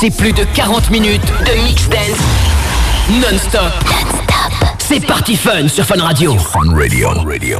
C'est plus de 40 minutes de mix dance non-stop. C'est parti fun sur Fun Radio. Fun Radio. Radio.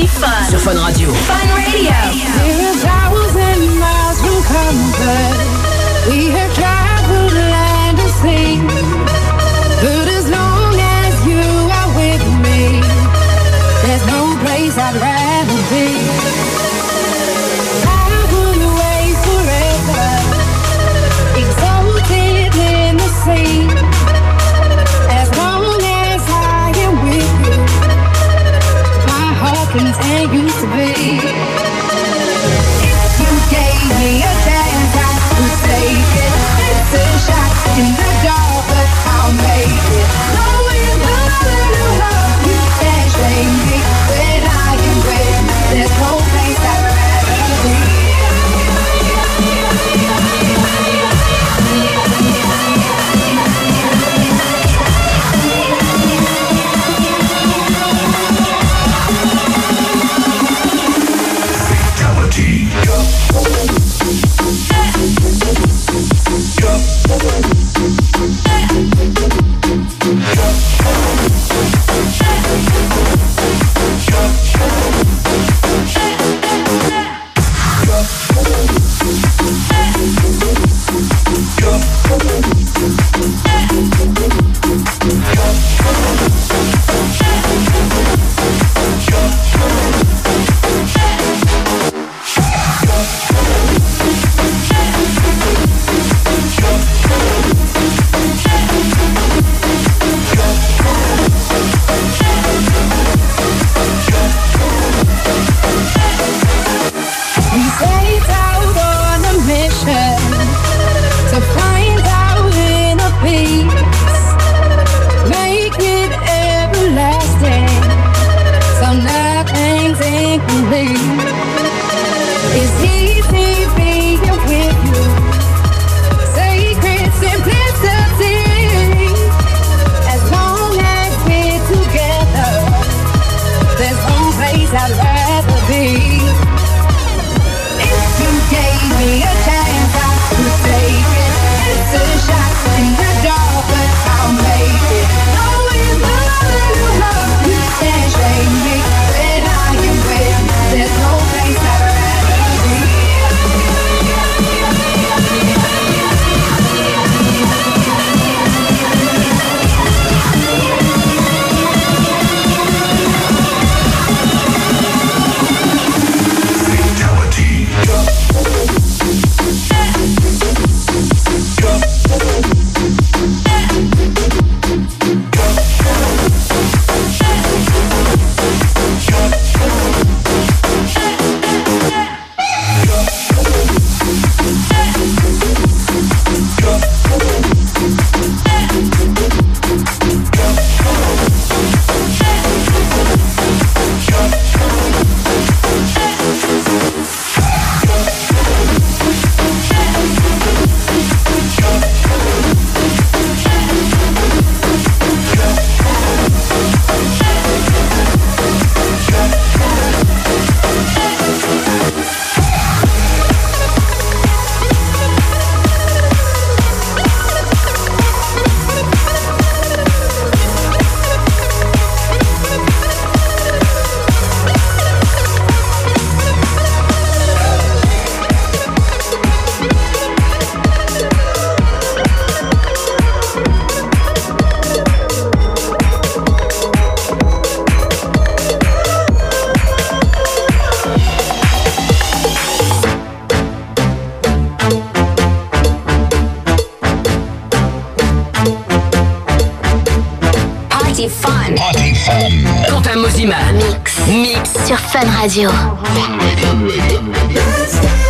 Party Fun. Sur Fun Radio. Fun Radio. A thousand miles from comfort. We have traveled and. But as long as you are with me, there's no place I'd rather Quentin Mosima. Mix. Mix. Sur Fun Radio. Fun Radio.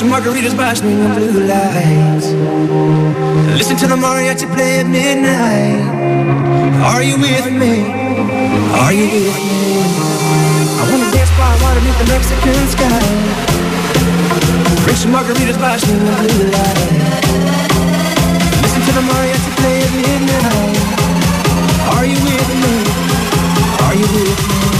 Some margaritas by the blue lights. Listen to the mariachi play at midnight. Are you with me? Are you? I wanna dance by water beneath the Mexican sky. Drink some margaritas by the blue lights. Listen to the mariachi play at midnight. Are you with me? Are you with me?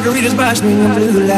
Margaritas by the blue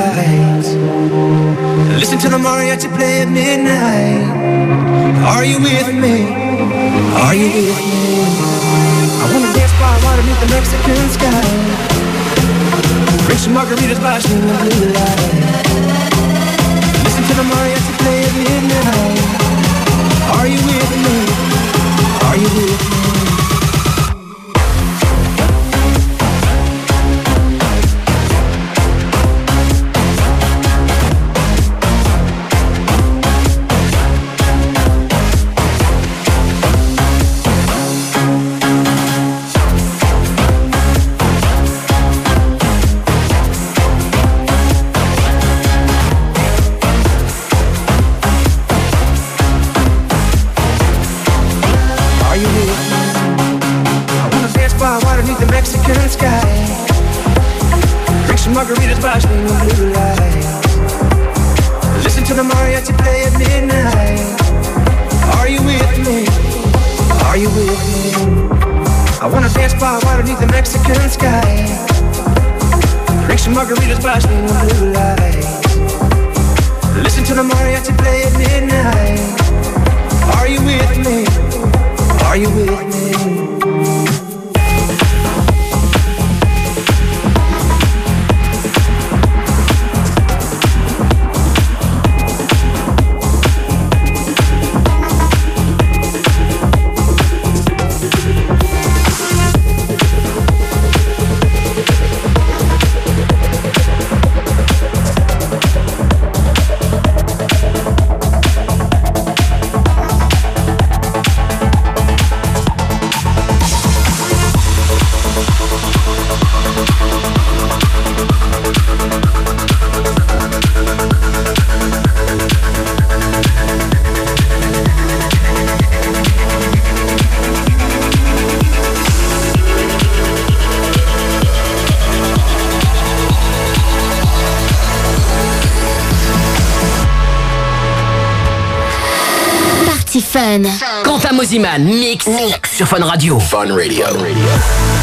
Mosiman, mix, mix sur Fun Radio. Fun Radio. Seems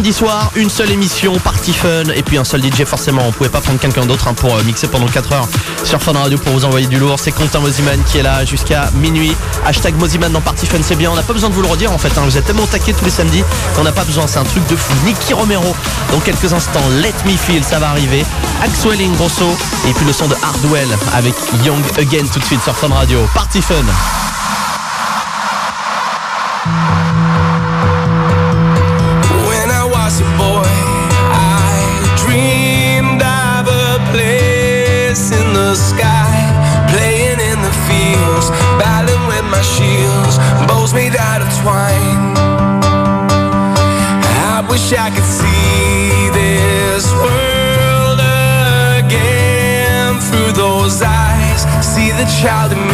samedi soir, une seule émission, party fun, et puis un seul DJ forcément. On pouvait pas prendre quelqu'un d'autre hein, pour euh, mixer pendant 4 heures sur Fun Radio pour vous envoyer du lourd. C'est Quentin Mosiman qui est là jusqu'à minuit. Hashtag Mosiman dans Party Fun, c'est bien. On n'a pas besoin de vous le redire en fait. hein. Vous êtes tellement taqués tous les samedis qu'on n'a pas besoin. C'est un truc de fou. Nicky Romero, dans quelques instants, Let Me Feel, ça va arriver. Axwell Ingrosso, et puis le son de Hardwell avec Young Again tout de suite sur Fun Radio. Party Fun. child in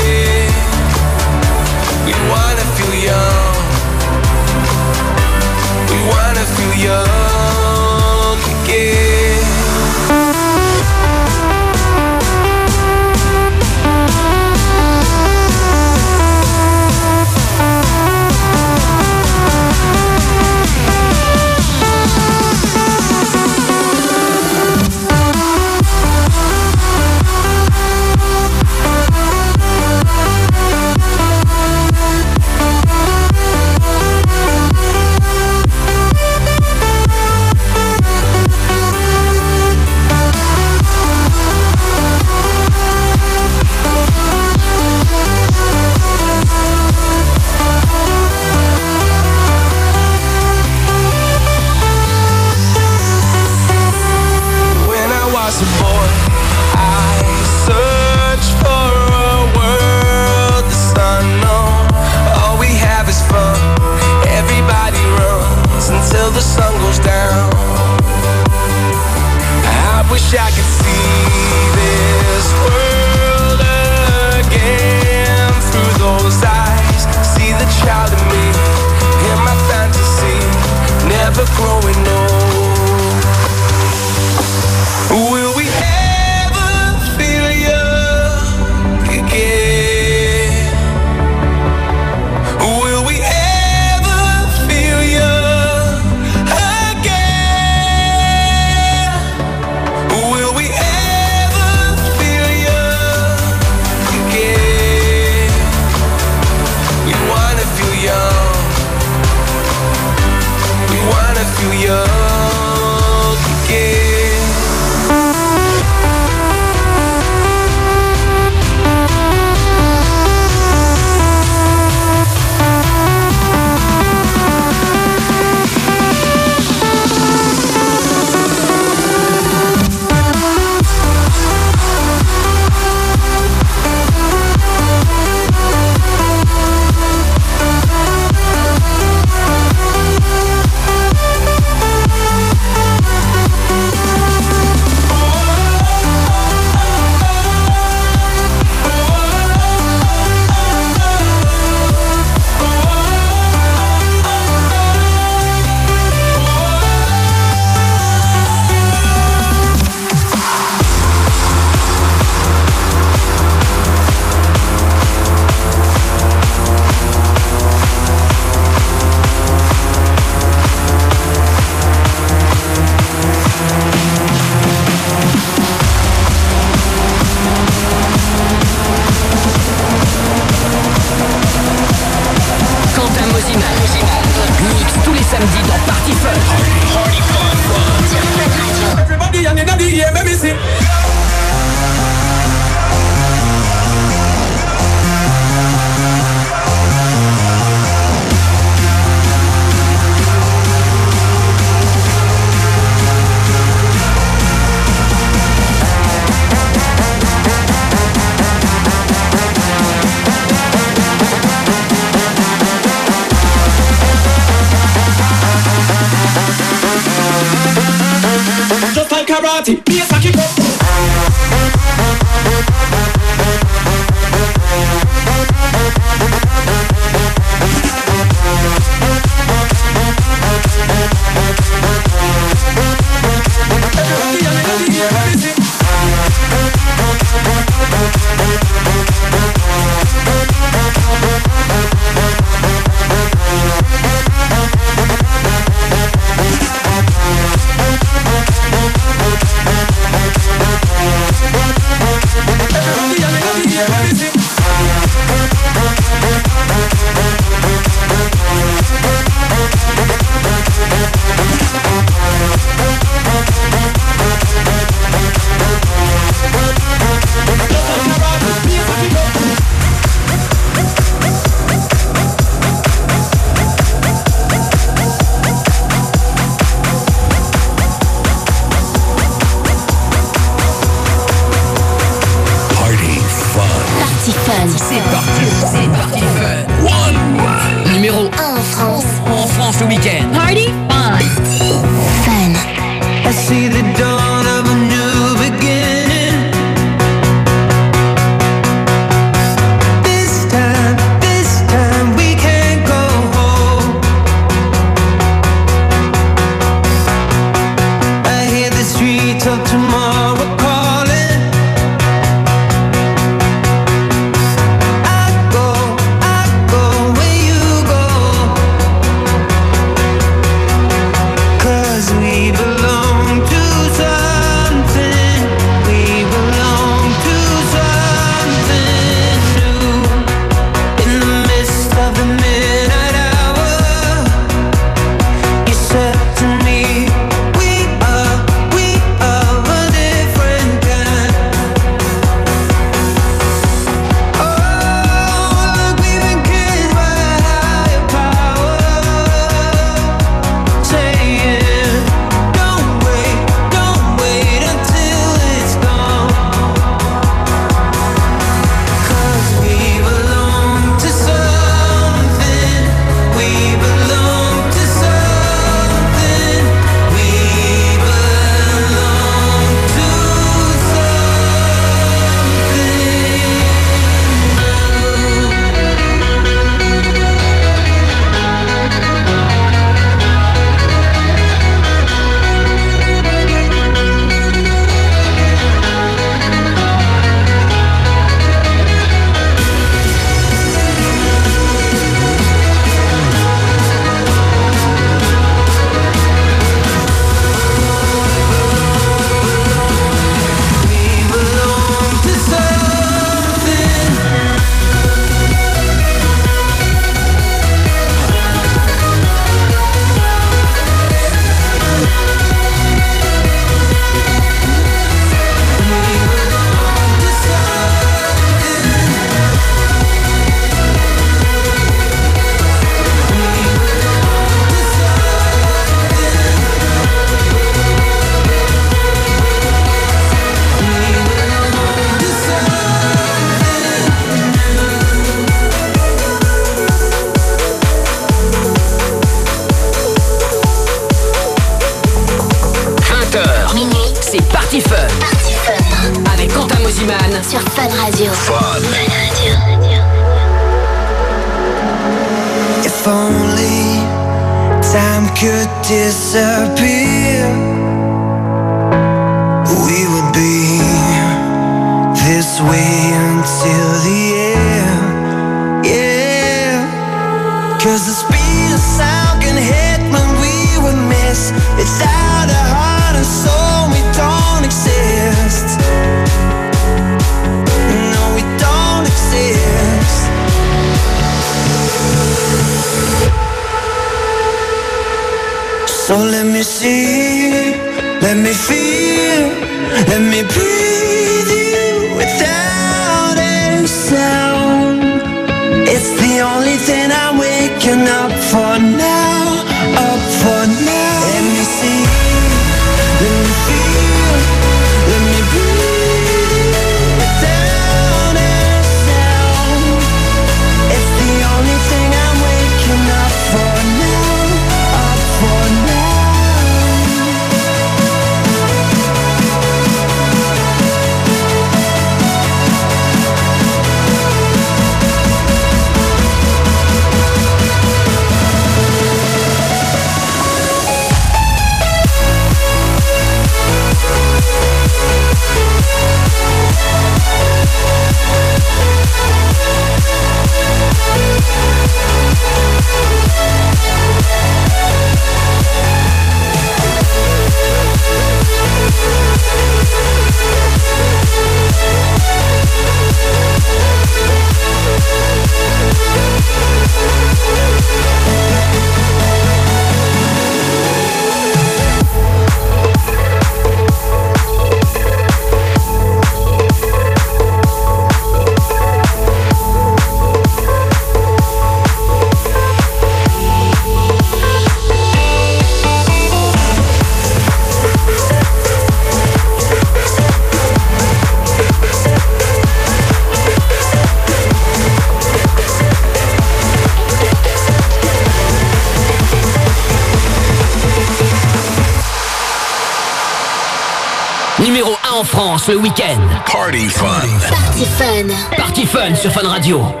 ce week-end. Party Fun. Party Fun. Party Fun sur Fun Radio.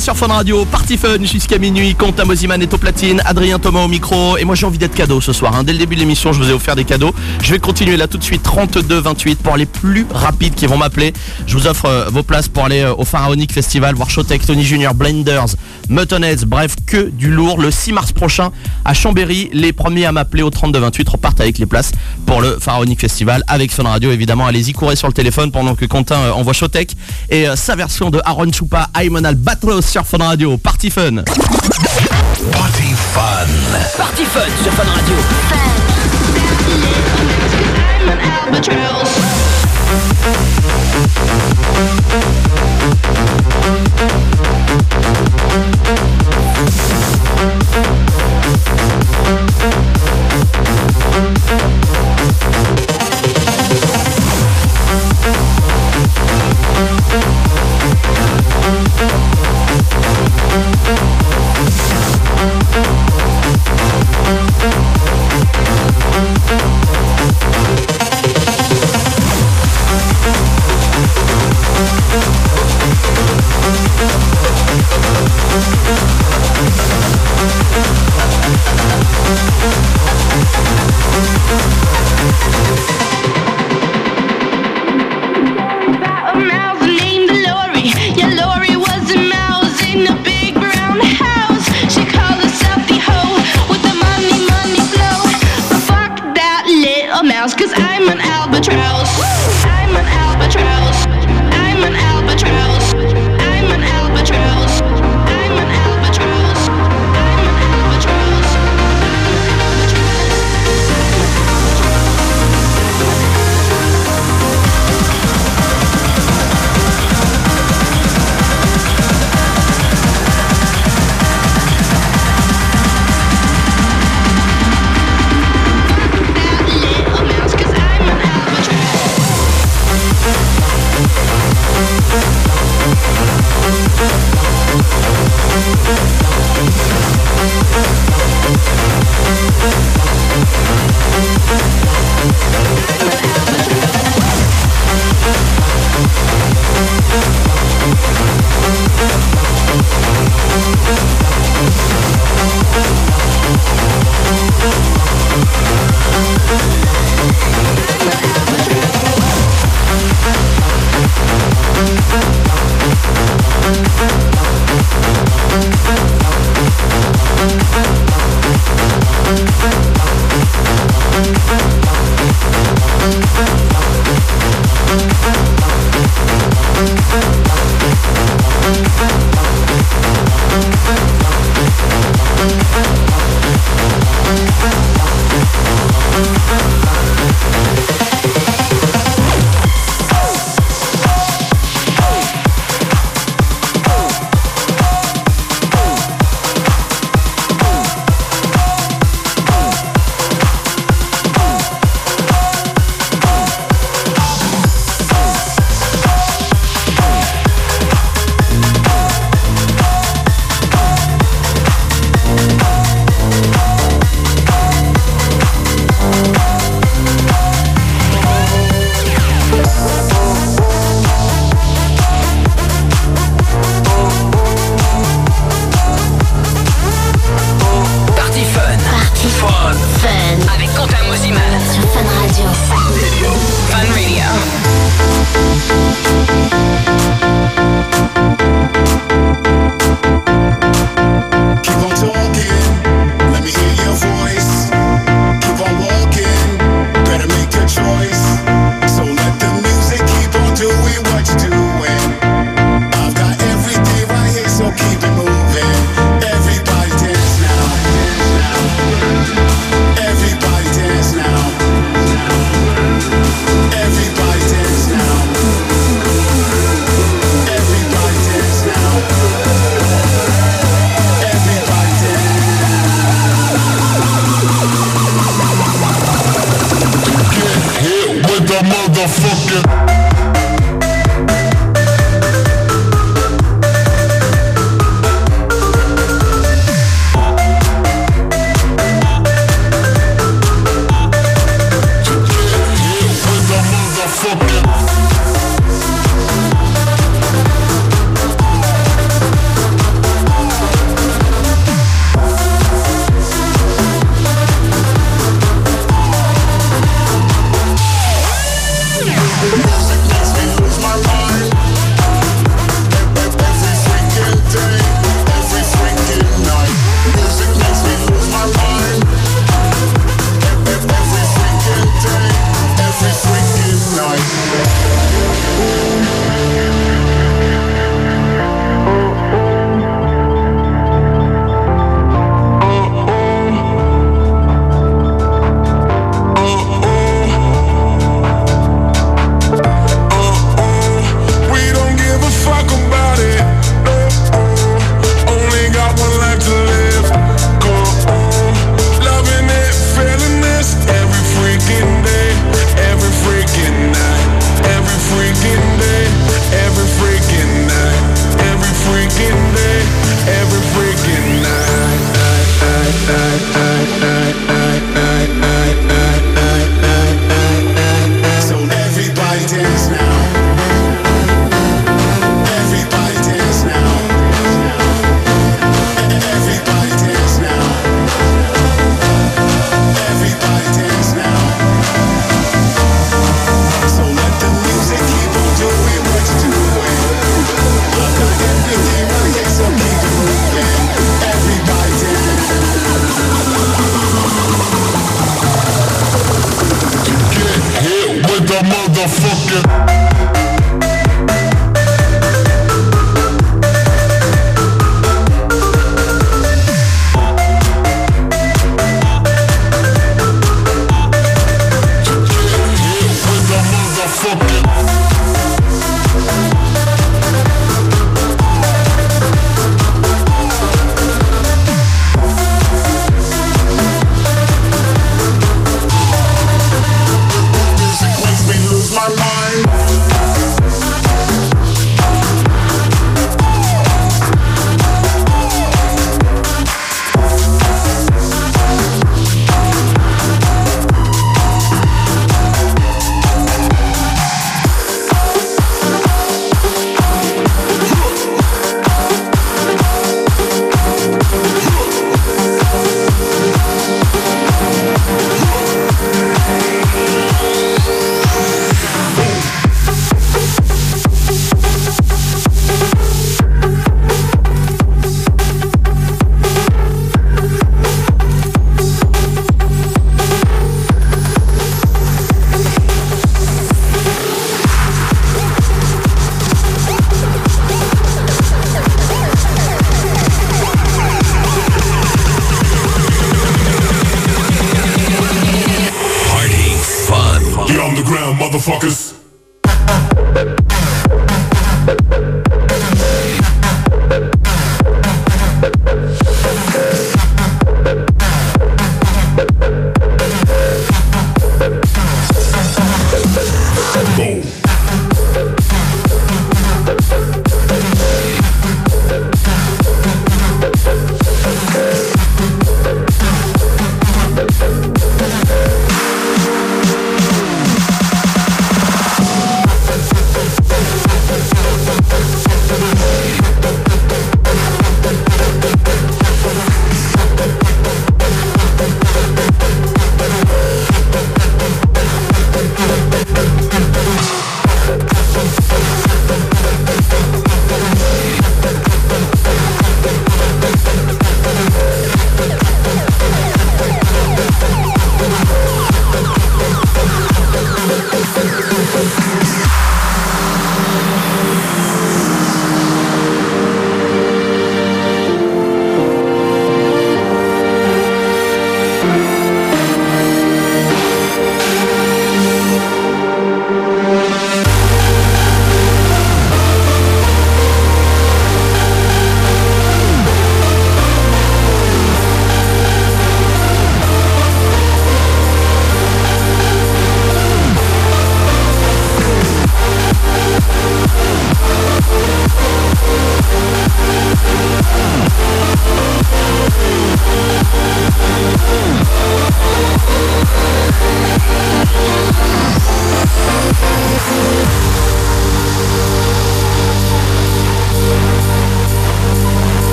Sur Fun Radio, Party Fun jusqu'à minuit. Quentin Mosiman est au platine, Adrien Thomas au micro. Et moi j'ai envie d'être cadeau ce soir. hein. Dès le début de l'émission, je vous ai offert des cadeaux. Je vais continuer là tout de suite, 32-28 pour les plus rapides qui vont m'appeler. Je vous offre euh, vos places pour aller euh, au Pharaonic Festival, voir Showtech, Tony Junior, Blenders, Muttonheads, bref, que du lourd. Le 6 mars prochain à Chambéry, les premiers à m'appeler au 32-28 repartent avec les places pour le Pharaonic Festival avec Fun Radio évidemment. Allez-y, courez sur le téléphone pendant que Quentin euh, envoie Showtech et sa version de Aaron Chupa, Aymonal Batros sur Fun Radio. Party Fun. Party fun. Party Fun sur Fun Radio.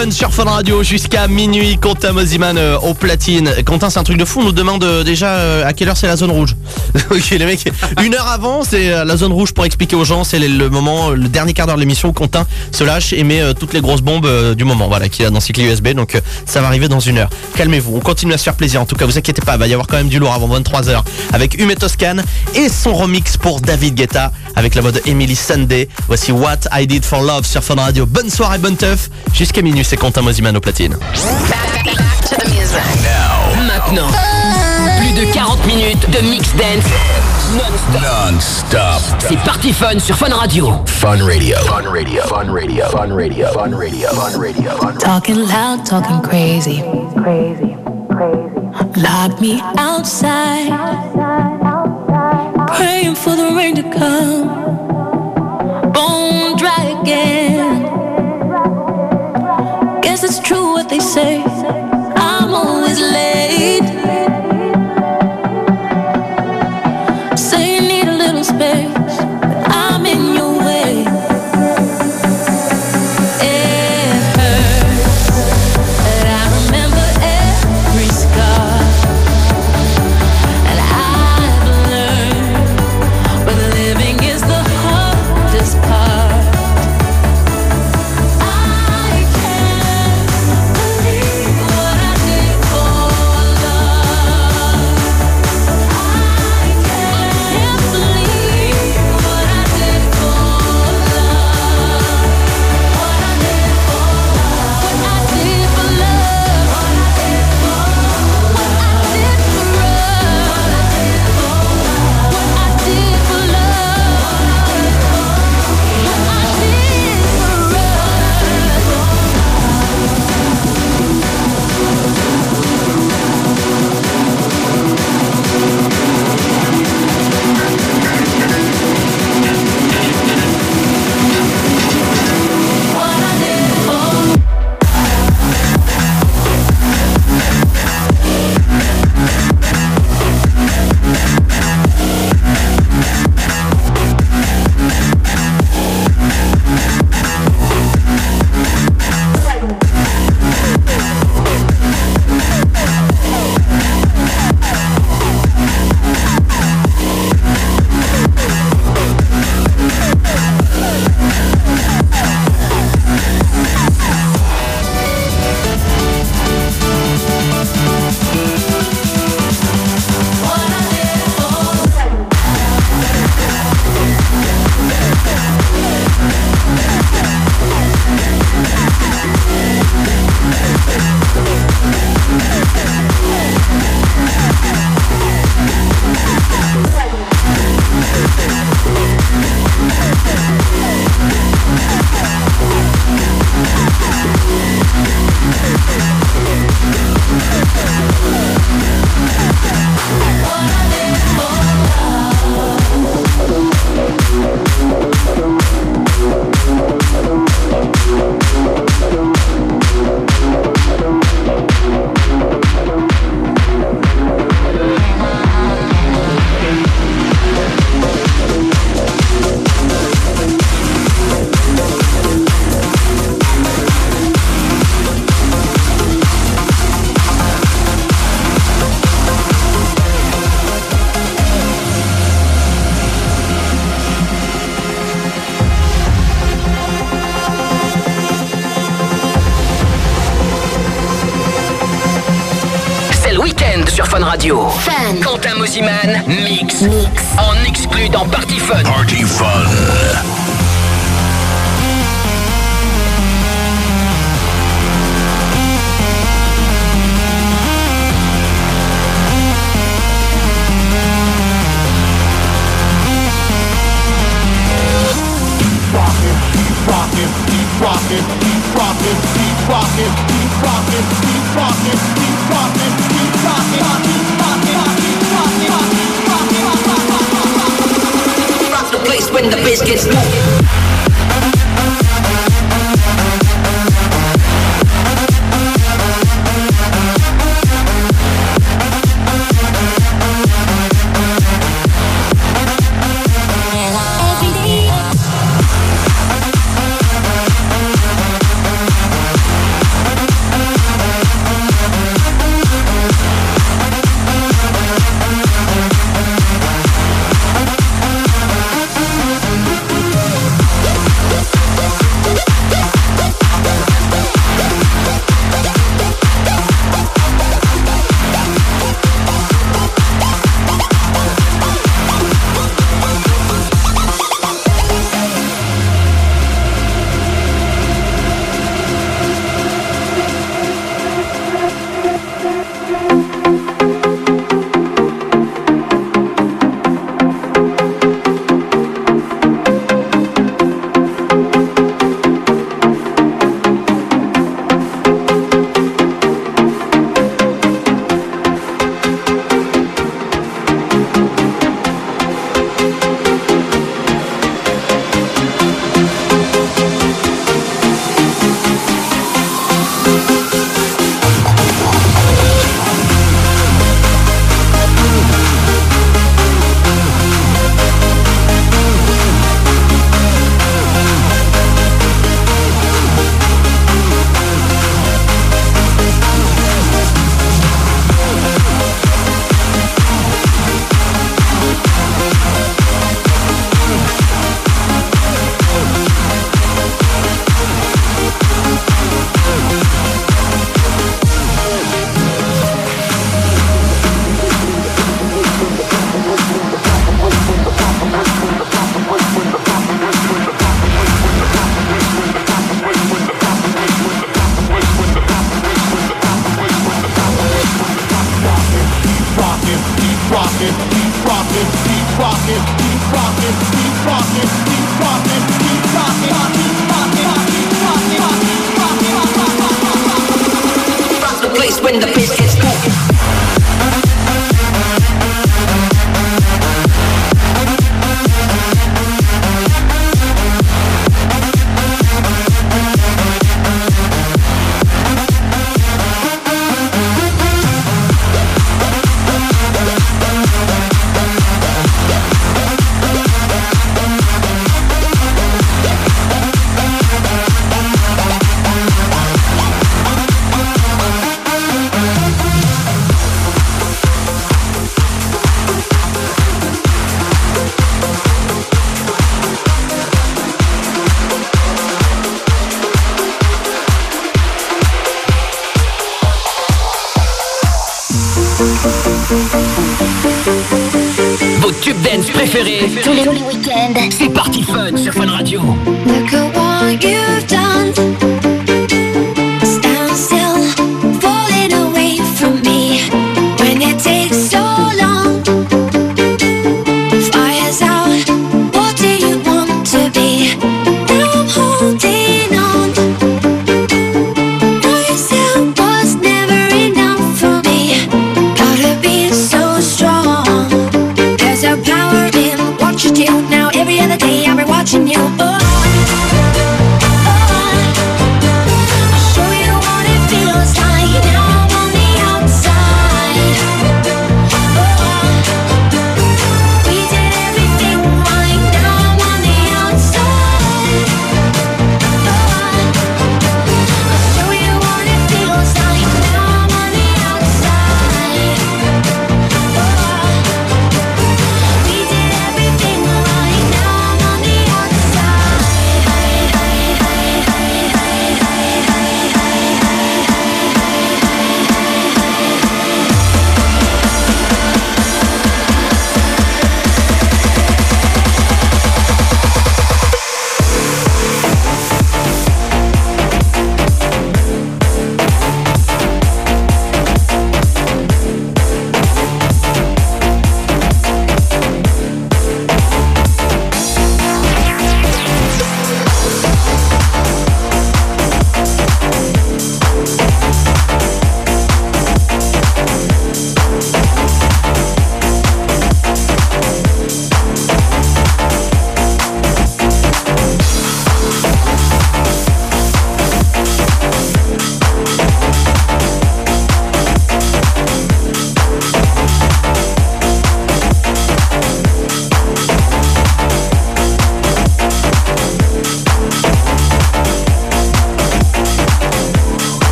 Fun sur Radio jusqu'à minuit. Quentin Mosiman euh, au platine. Quentin, c'est un truc de fou. On nous demande euh, déjà euh, à quelle heure c'est la zone rouge. ok, les mecs, une heure avant, c'est la zone rouge pour expliquer aux gens. C'est le, moment, le dernier quart d'heure de l'émission Quentin se lâche et met toutes les grosses bombes du moment. Voilà, qu'il a dans ses clés USB. Donc ça va arriver dans une heure. Calmez-vous. On continue à se faire plaisir. En tout cas, vous inquiétez pas. Il va y avoir quand même du lourd avant 23h avec Hume Toscan et son remix pour David Guetta avec la voix de Emily Sunday. Voici What I Did for Love sur Radio. Bonne soirée, bonne teuf. Jusqu'à minuit, c'est Quentin Mosiman au platine. Maintenant, plus de 40 minutes de mix dance non-stop. Non-stop. C'est parti fun sur Fun Radio. Fun Radio. Fun Radio. Fun Radio. Fun Radio. Fun Radio. Fun Radio. Fun Radio. Talking loud, talking crazy. Crazy, crazy. Lock me outside. Praying for the rain to come. Bone dry again. They say. I'm always late. Fun.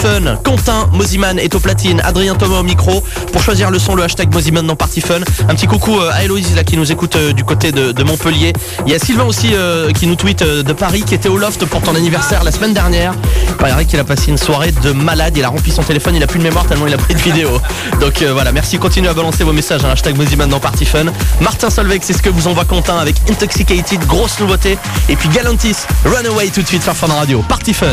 Fun. Quentin Moziman est au platine, Adrien Thomas au micro. Pour choisir le son, le hashtag Moziman dans Party Fun. Un petit coucou euh, à Héloïse là qui nous écoute euh, du côté de, de Montpellier. Il y a Sylvain aussi euh, qui nous tweet euh, de Paris qui était au loft pour ton anniversaire la semaine dernière. Il paraît qu'il a passé une soirée de malade. Il a rempli son téléphone, il a plus de mémoire tellement il a pris de vidéos. Donc voilà, merci. Continuez à balancer vos messages. hein, hashtag Moziman dans Party Fun. Martin Solveig, c'est ce que vous envoie Quentin avec Intoxicated, grosse nouveauté. Et puis Galantis, Runaway tout de suite sur Fun Radio. Party Fun.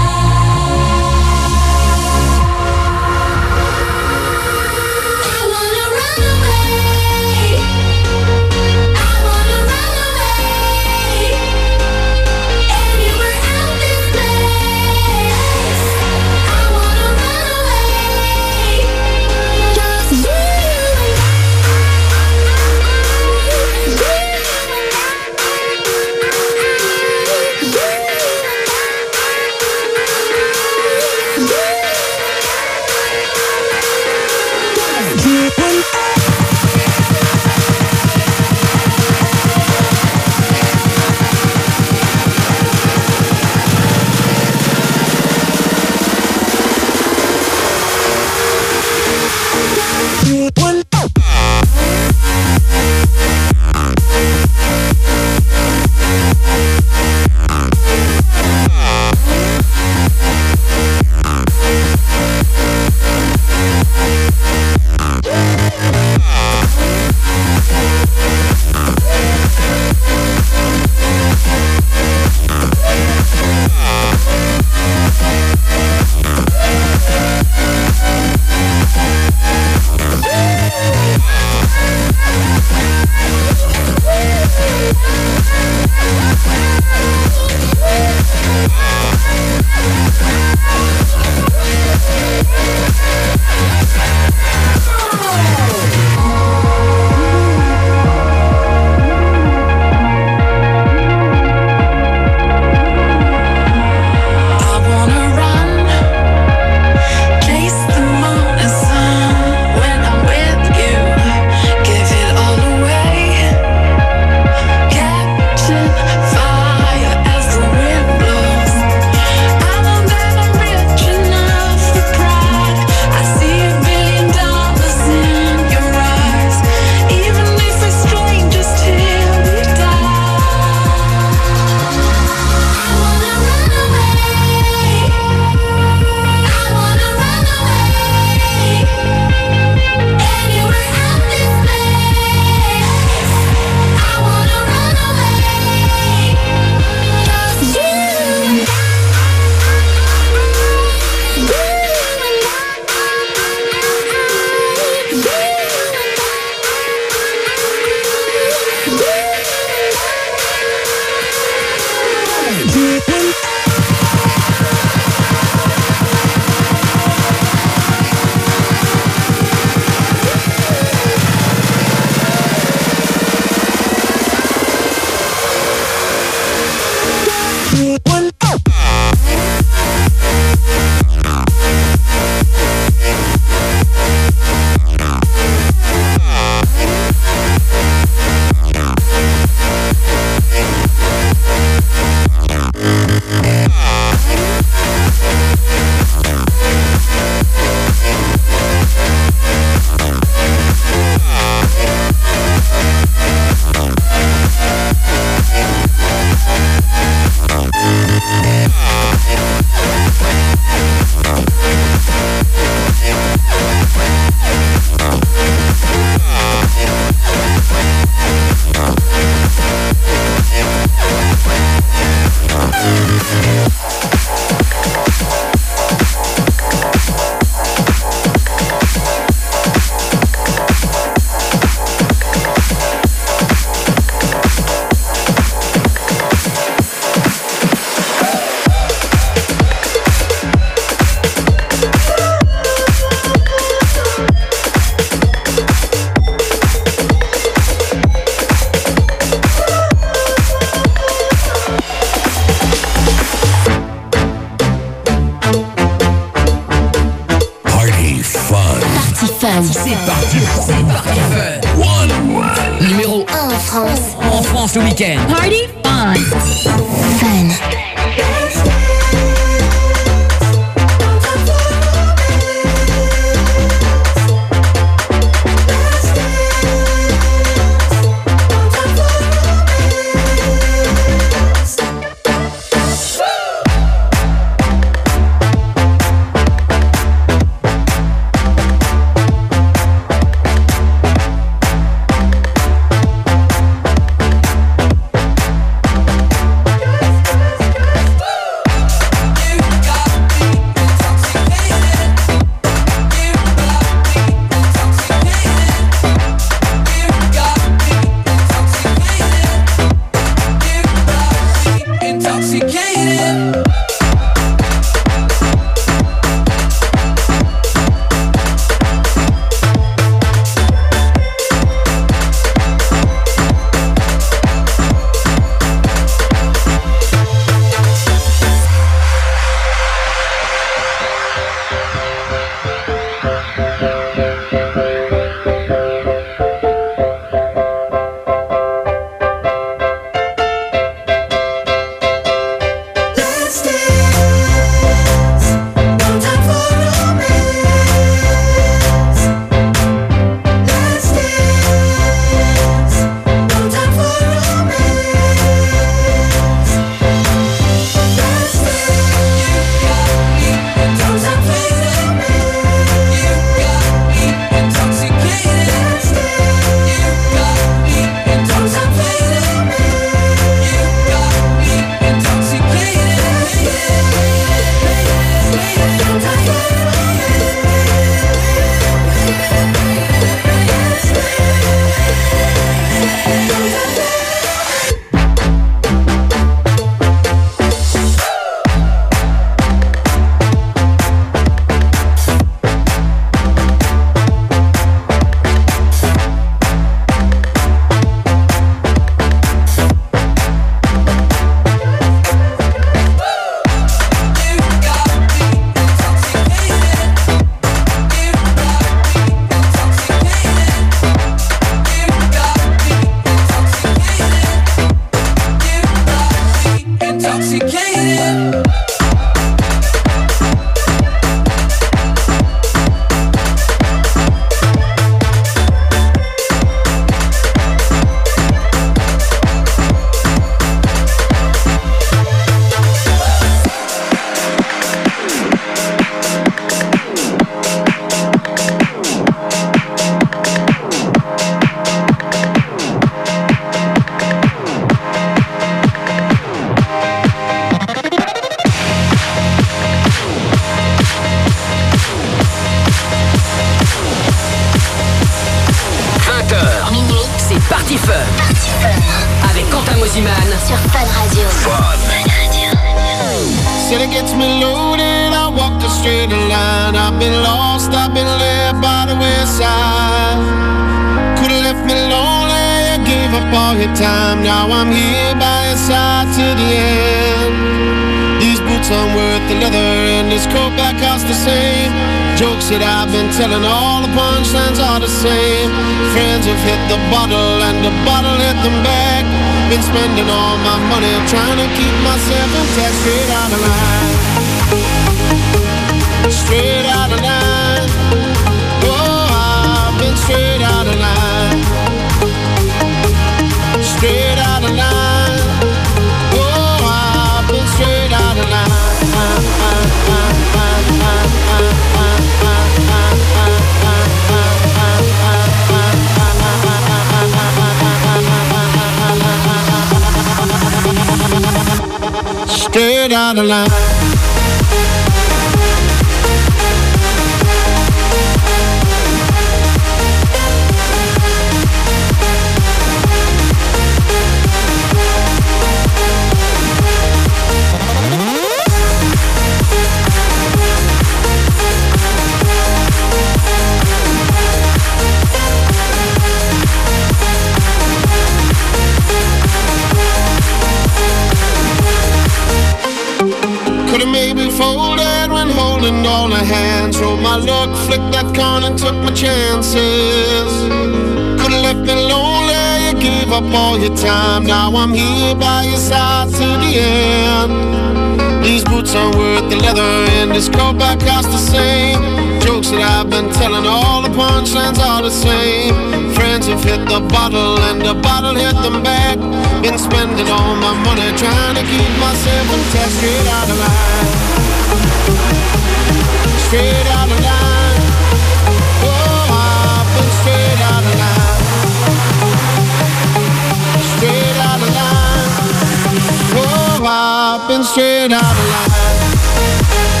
popping straight out of line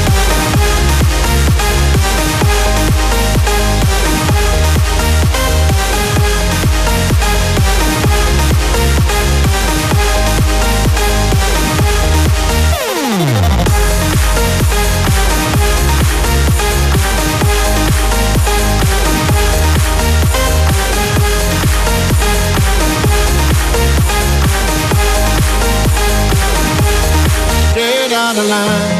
the line.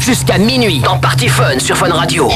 Jusqu'à minuit. En partie fun sur Fun Radio.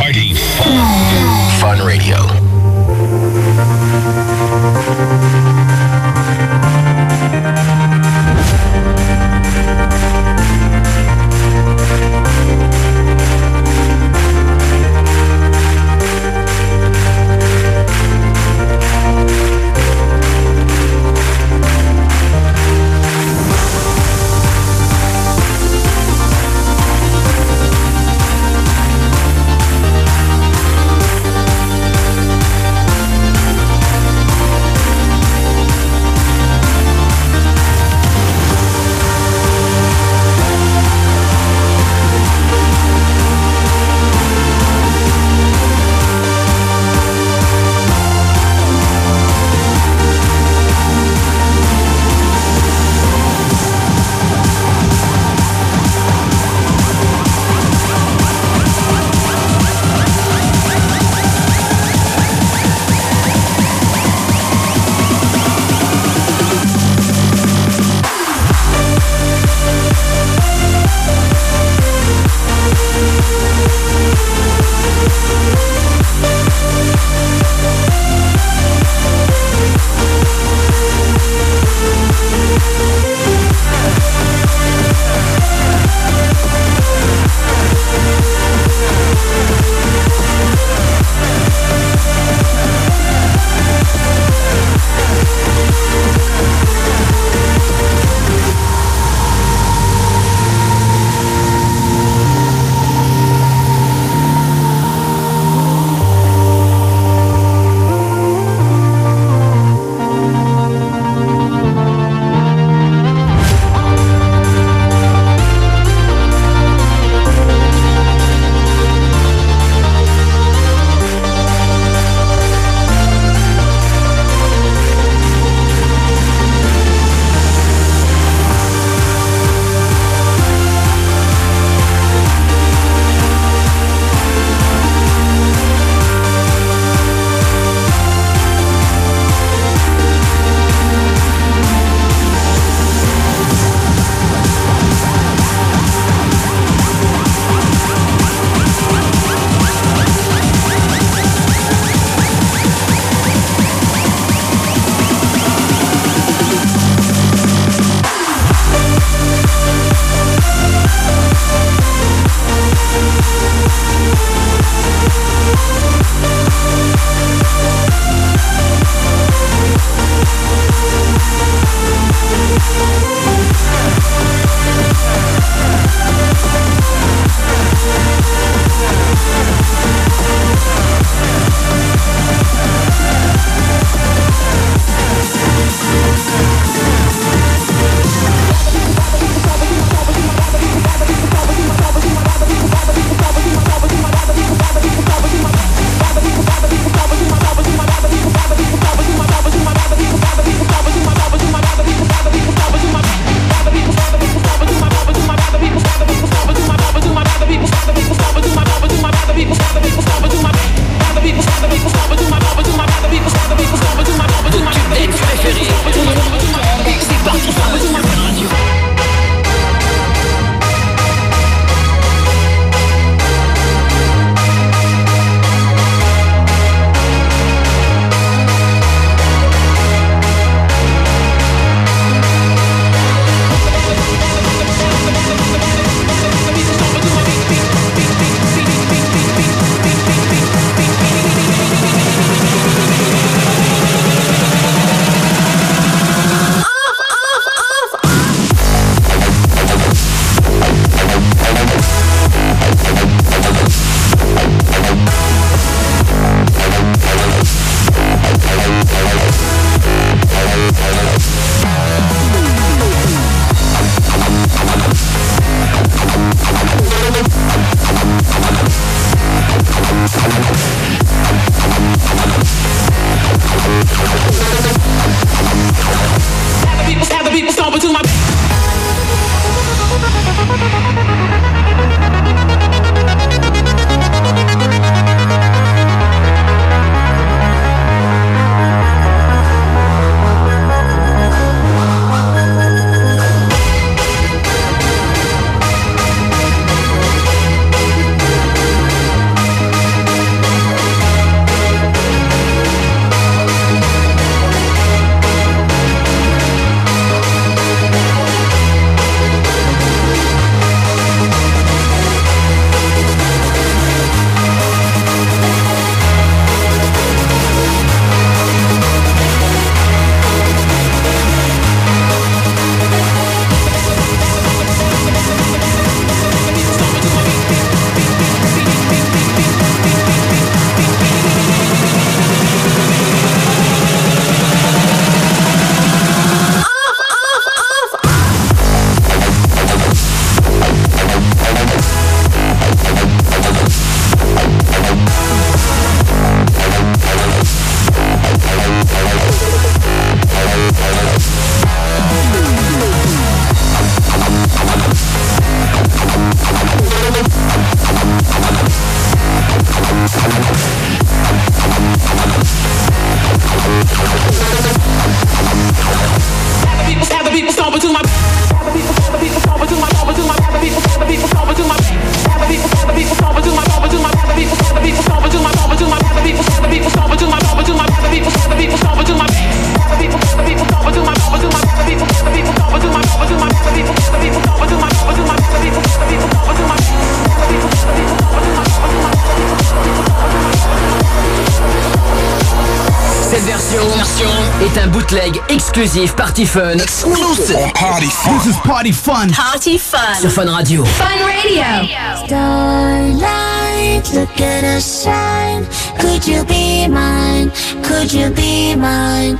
Party Fun. Exclusive. Party fun. This is party fun. Party Fun. Sur Fun Radio. Fun Radio. Starlight, look at us shine. Could you be mine? Could you be mine?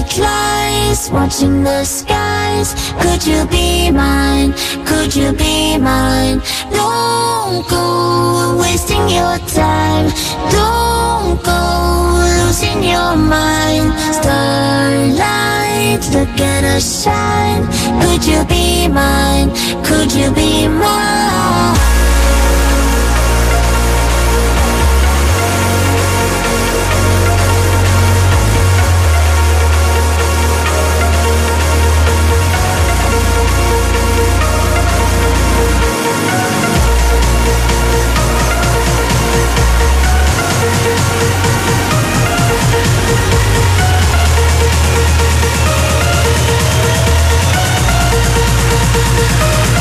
White lies watching the skies. Could you be mine? Could you be mine? Don't go wasting your time. Don't go losing your mind. Starlight, look at us shine. Could you be mine? Could you be mine? We'll be right back.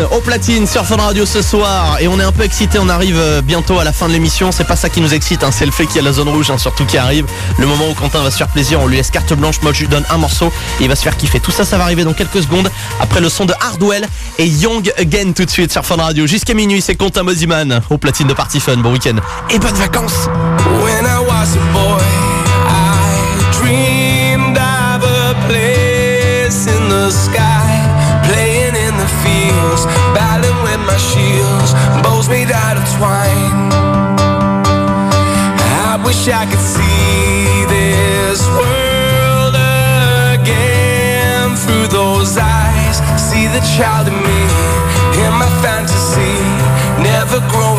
Au platine sur Fun Radio ce soir. Et on est un peu excité, on arrive euh, bientôt à la fin de l'émission, c'est pas ça qui nous excite, hein, c'est le fait qu'il y a la zone rouge hein, surtout qui arrive, le moment où Quentin va se faire plaisir, on lui laisse carte blanche, moi je lui donne un morceau et il va se faire kiffer. Tout ça ça va arriver dans quelques secondes après le son de Hardwell et Young Again tout de suite sur Fun Radio. Jusqu'à minuit, c'est Quentin Woziman au platine de Party Fun, bon week-end. Et bonnes vacances wish I could see this world again through those eyes, see the child in me, in my fantasy, never growing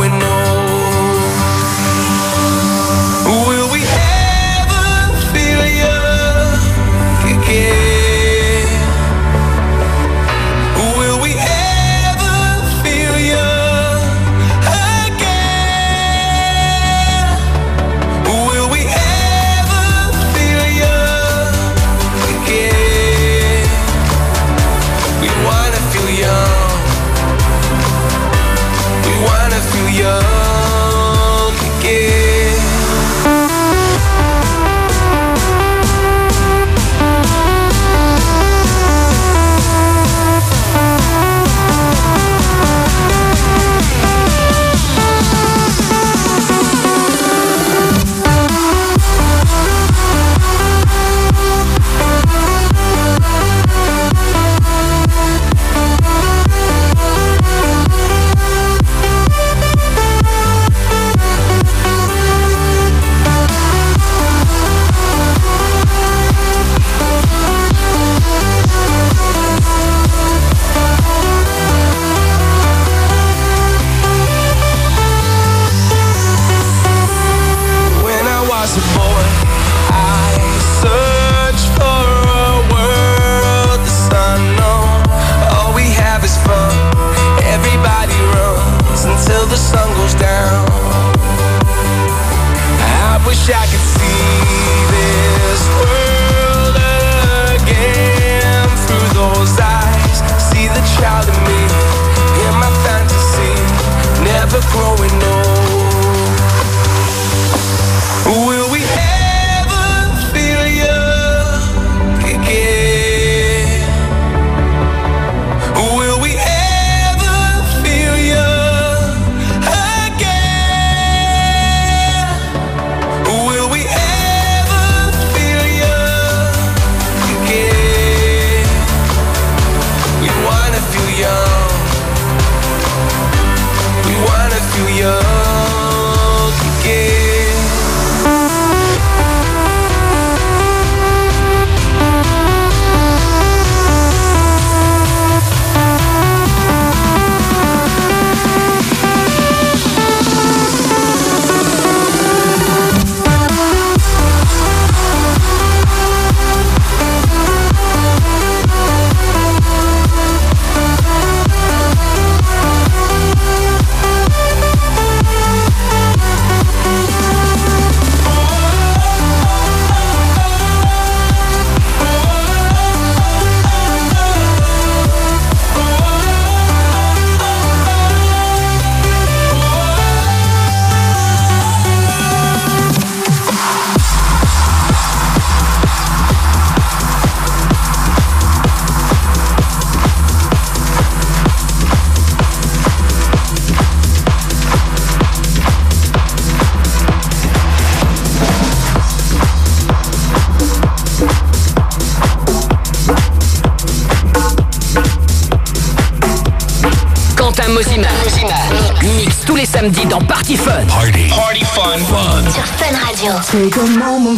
Party Fun. Party. Party Fun. Fun. Sur Fun Radio. Take a moment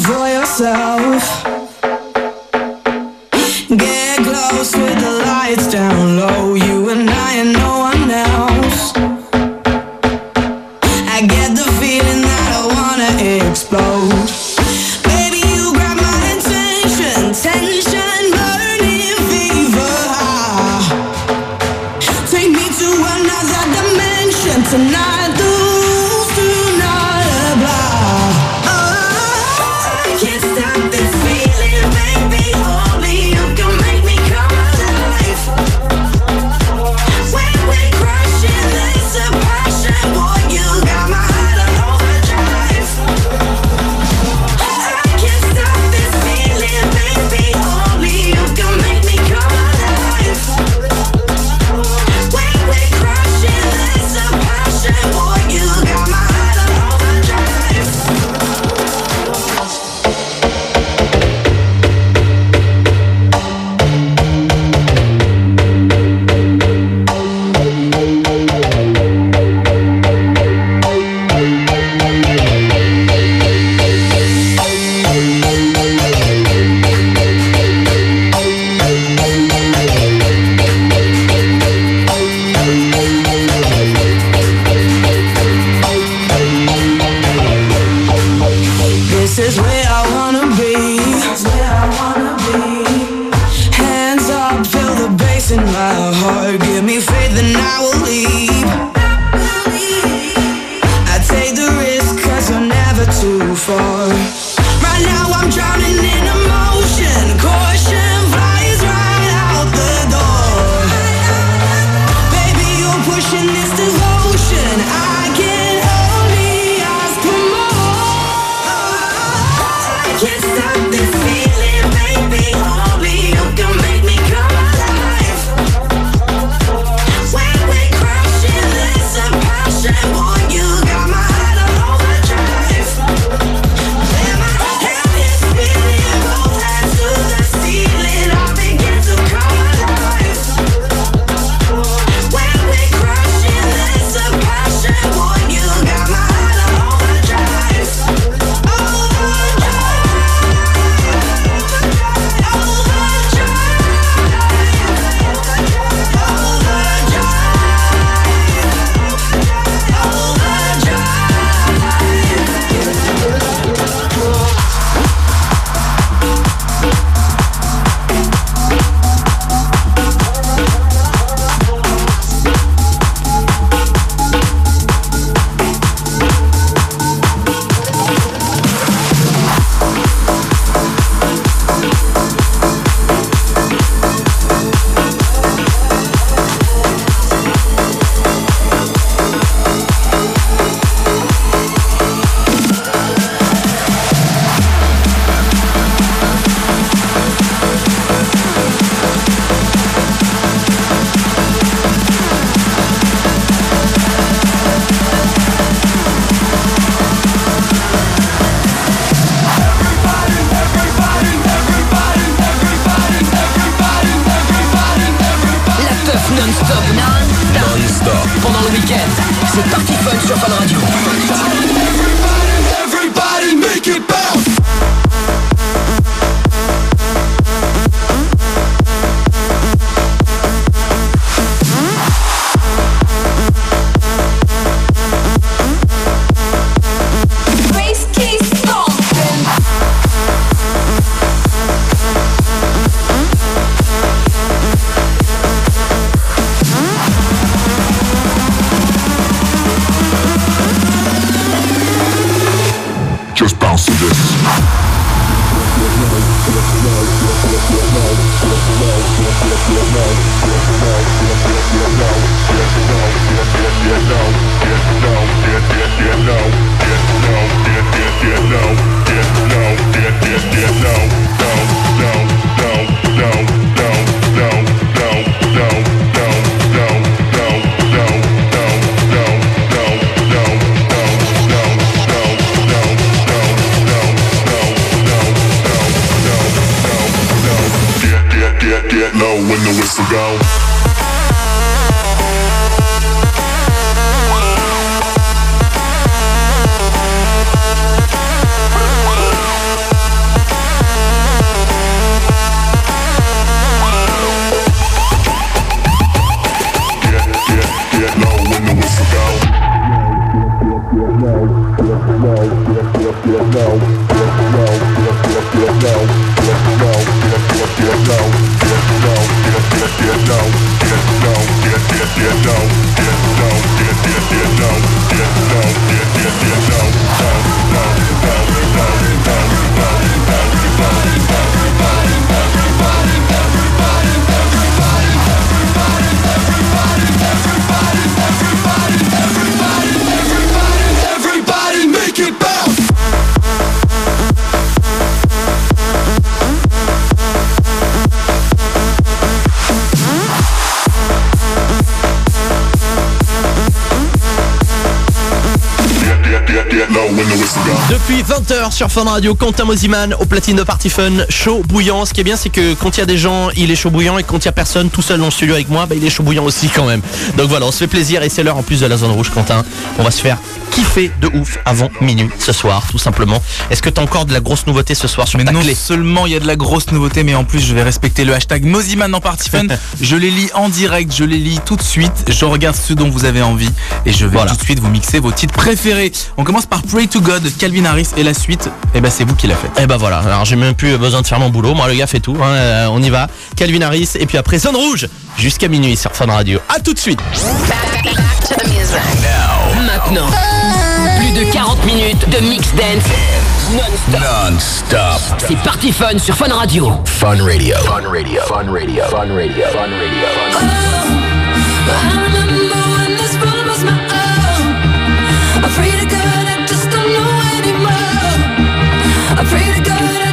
sur Fun Radio, Quentin Mosiman au platine de Party Fun, chaud bouillant. Ce qui est bien, c'est que quand il y a des gens, il est chaud bouillant et quand il y a personne tout seul dans le studio avec moi, bah, il est chaud bouillant aussi quand même. Donc voilà, on se fait plaisir et c'est l'heure en plus de la zone rouge, Quentin. On va se faire kiffer de ouf avant minuit ce soir, tout simplement. Est-ce que t'as encore de la grosse nouveauté ce soir sur Mais ta non clé seulement il y a de la grosse nouveauté, mais en plus je vais respecter le hashtag Moziman dans Party Fun. je les lis en direct, je les lis tout de suite. Je regarde ce dont vous avez envie et je vais Voilà. tout de suite vous mixer vos titres préférés. On commence par Pray to God, Calvin Harris et la suite. Et ben c'est vous qui la faites. Et bah voilà, alors j'ai même plus besoin de faire mon boulot, moi le gars fait tout, hein, euh, on y va. Calvin Harris et puis après Zone Rouge jusqu'à minuit sur Fun Radio. À tout de suite. Maintenant, plus de 40 minutes de mix dance non-stop. Non-stop. C'est Party Fun sur Fun Radio. Fun Radio. Fun Radio. Fun Radio. Fun Radio. Fun Radio. Fun Radio. I remember when this world was my own. I pray to God I just don't know anymore. I pray to God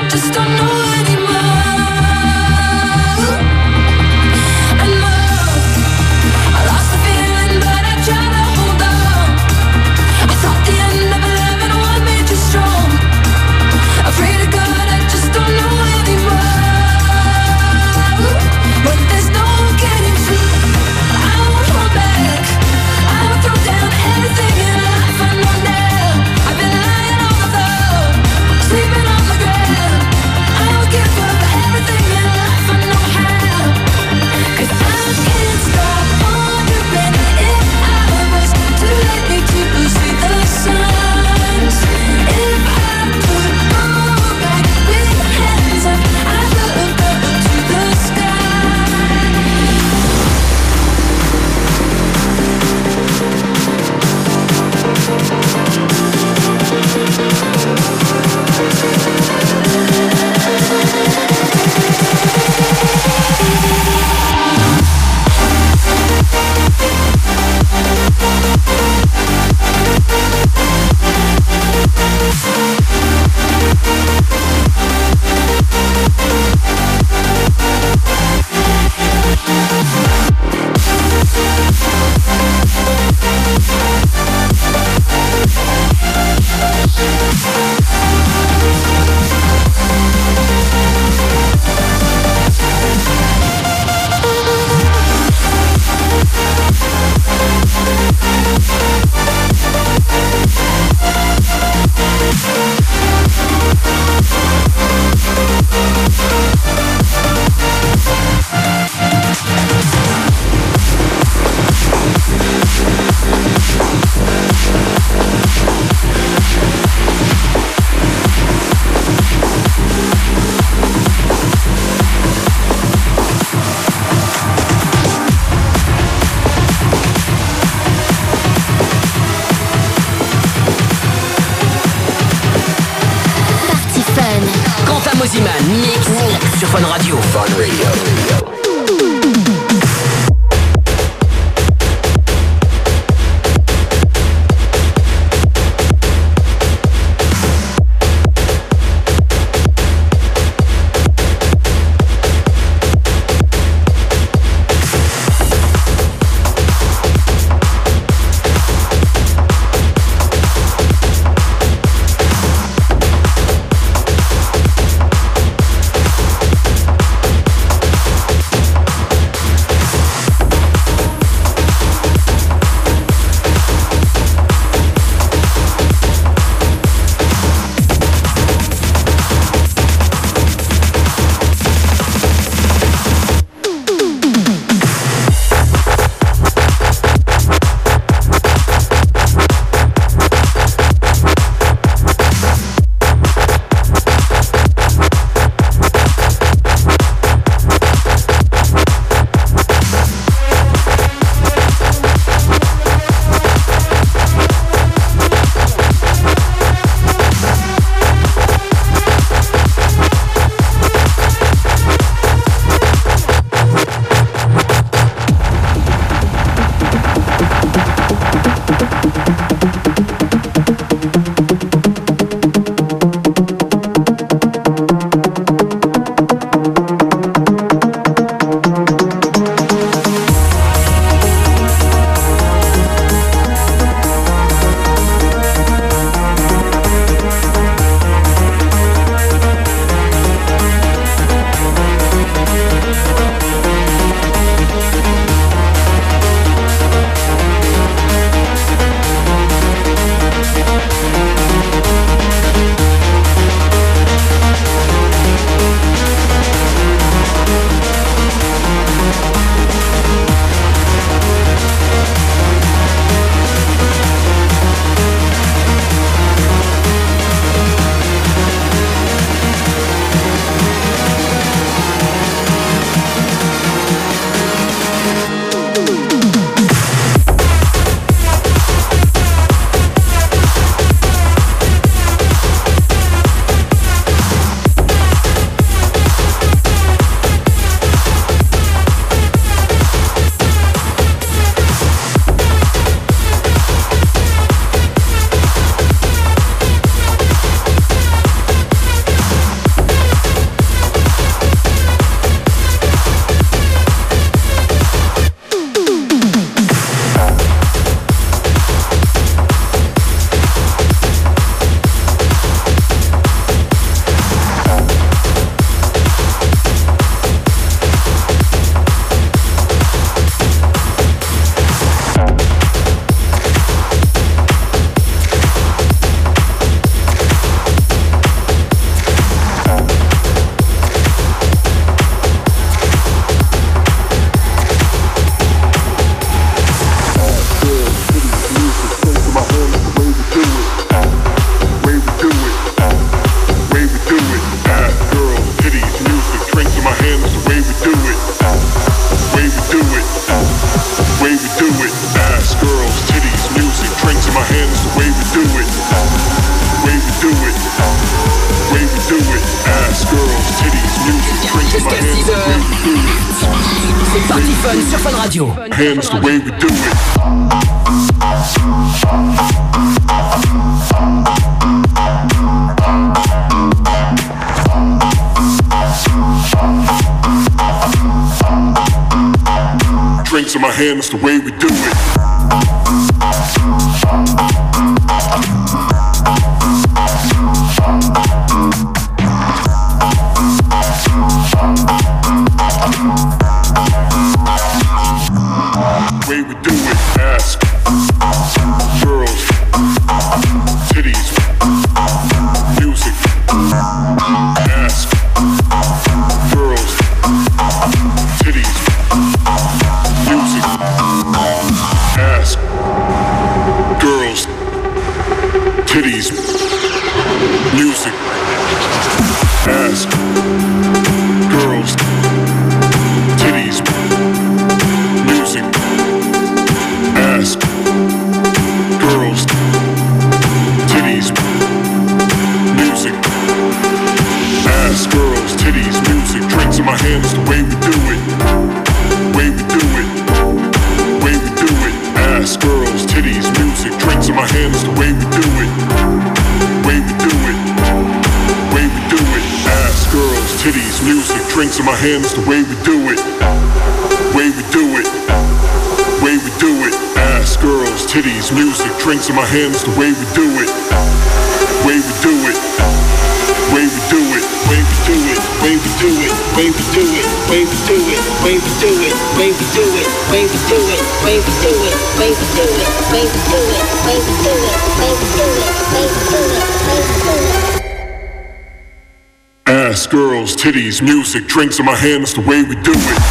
music, drinks in my hand, that's the way we do it.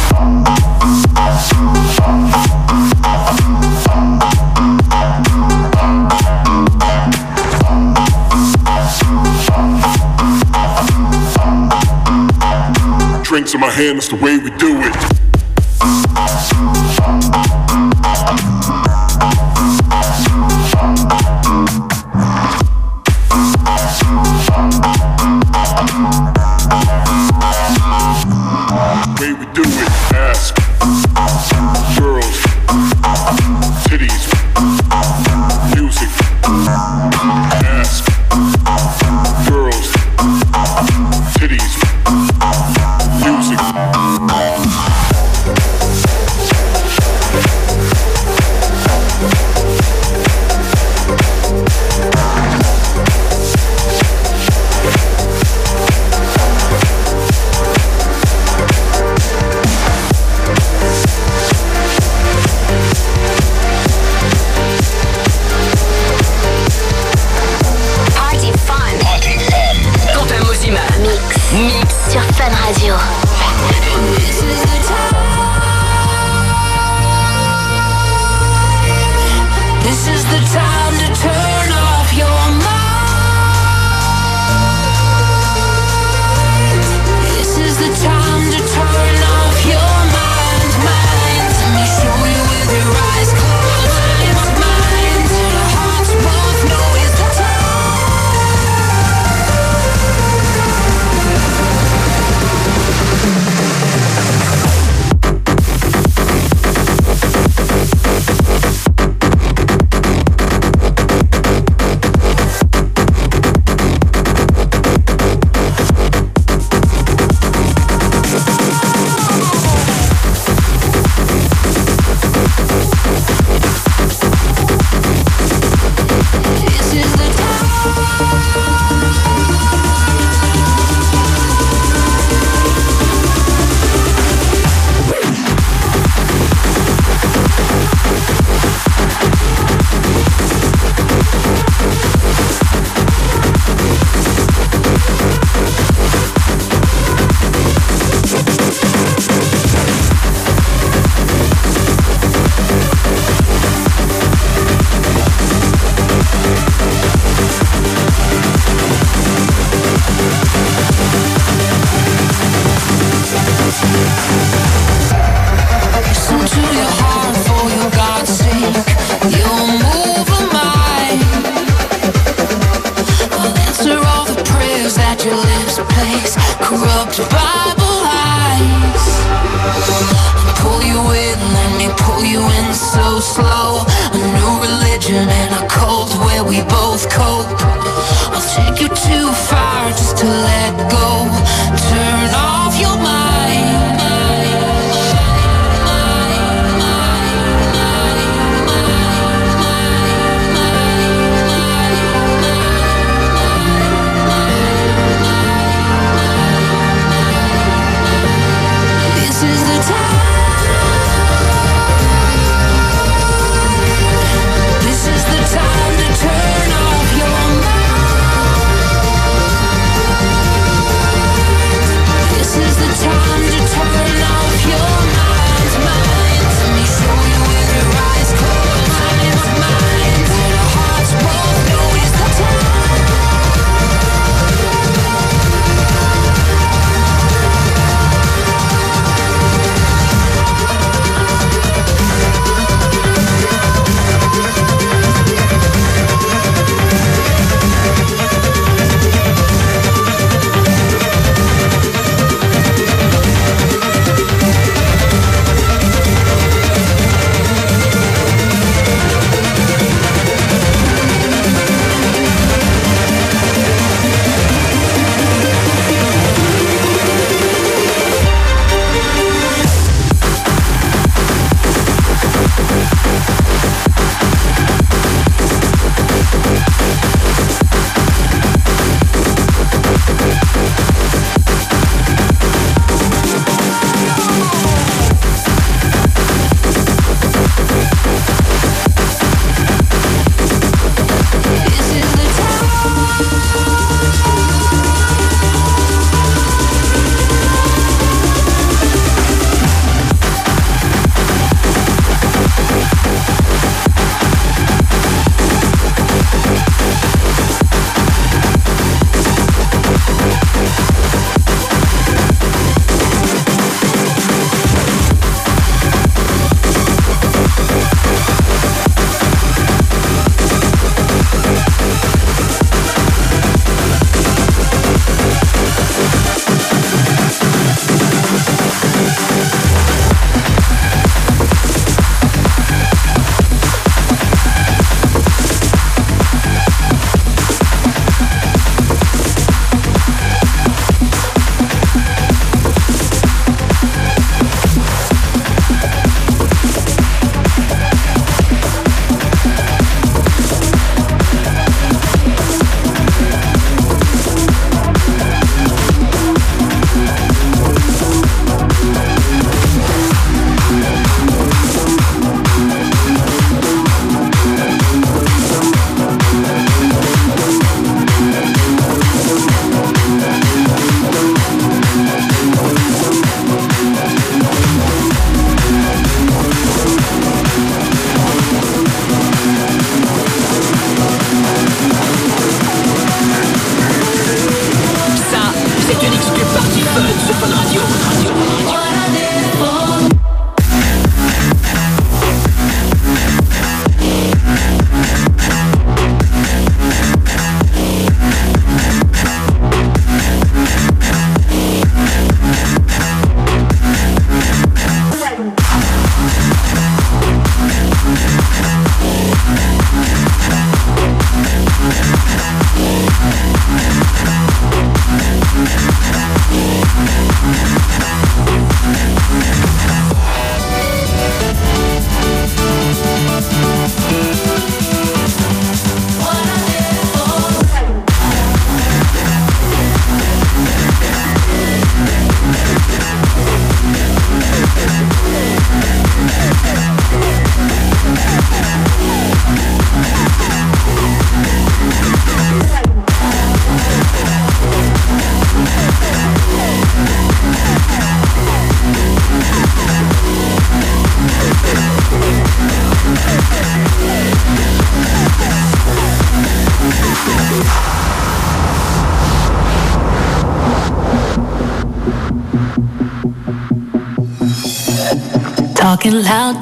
drinks in my hand, that's the way we do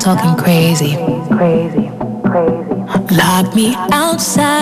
Talking crazy. Crazy, crazy. Lock me outside.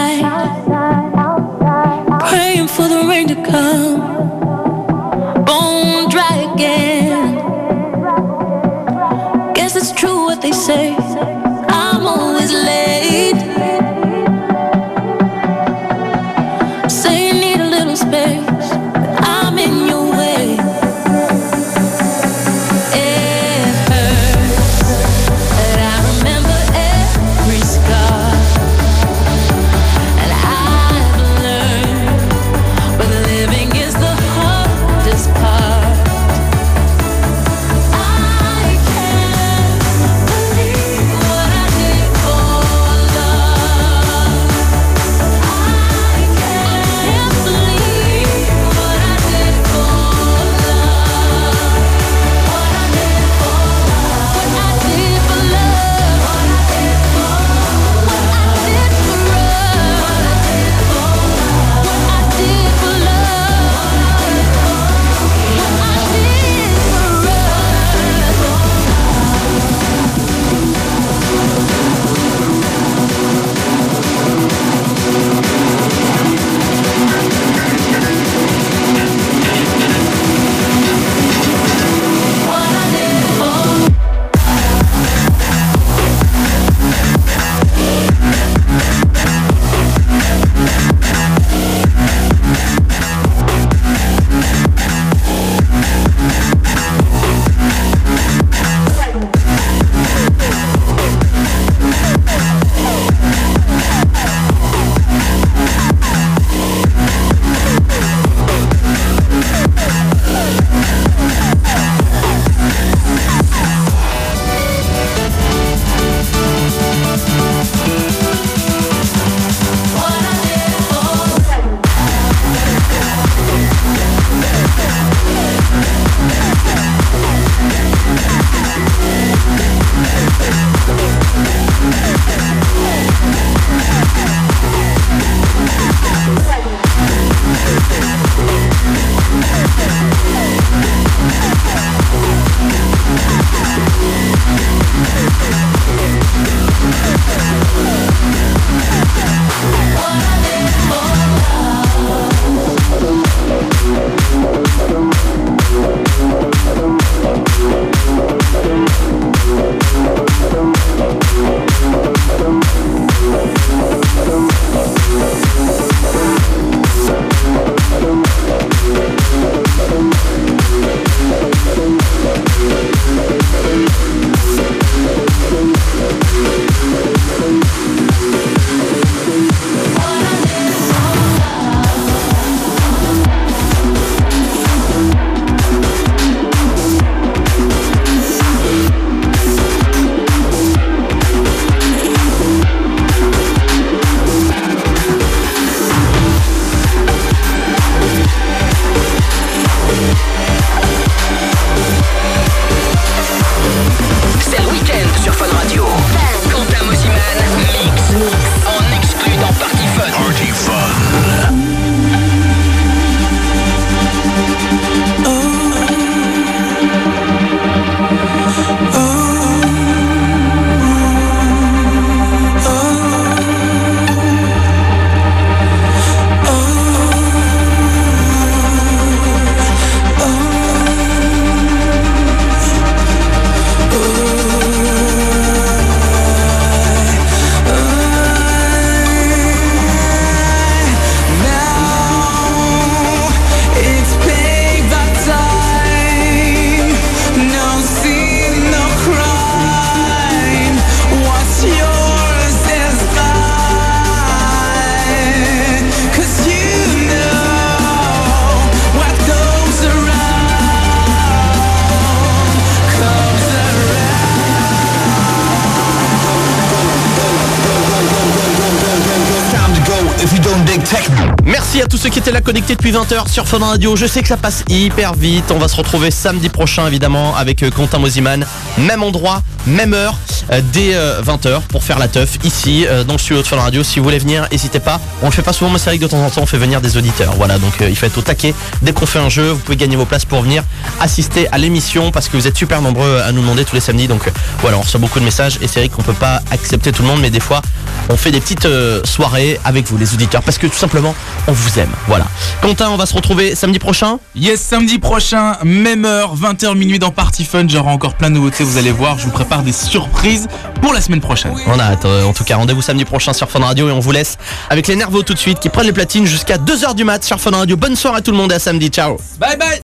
Depuis 20h sur Fun Radio. Je sais que ça passe hyper vite. On va se retrouver samedi prochain évidemment avec euh, Quentin Mosiman. Même endroit, même heure, euh, dès 20h pour faire la teuf ici euh, dans le studio de Radio. Si vous voulez venir, n'hésitez pas. On le fait pas souvent mais c'est vrai que de temps en temps on fait venir des auditeurs. Voilà donc euh, il faut être au taquet. Dès qu'on fait un jeu, vous pouvez gagner vos places pour venir assister à l'émission parce que vous êtes super nombreux à nous demander tous les samedis. Donc euh, voilà, on reçoit beaucoup de messages et c'est vrai qu'on peut pas accepter tout le monde mais des fois on fait des petites euh, soirées avec vous les auditeurs parce que tout simplement on vous aime. Voilà. Quentin, on va se retrouver samedi prochain? Yes, samedi prochain, même heure, 20h minuit dans Party Fun. J'aurai encore plein de nouveautés, vous allez voir. Je vous prépare des surprises pour la semaine prochaine. On a hâte. euh, En tout cas, rendez-vous samedi prochain sur Fun Radio et on vous laisse avec les nerveux tout de suite qui prennent les platines jusqu'à 2h du mat sur Fun Radio. Bonne soirée à tout le monde et à samedi. Ciao. Bye bye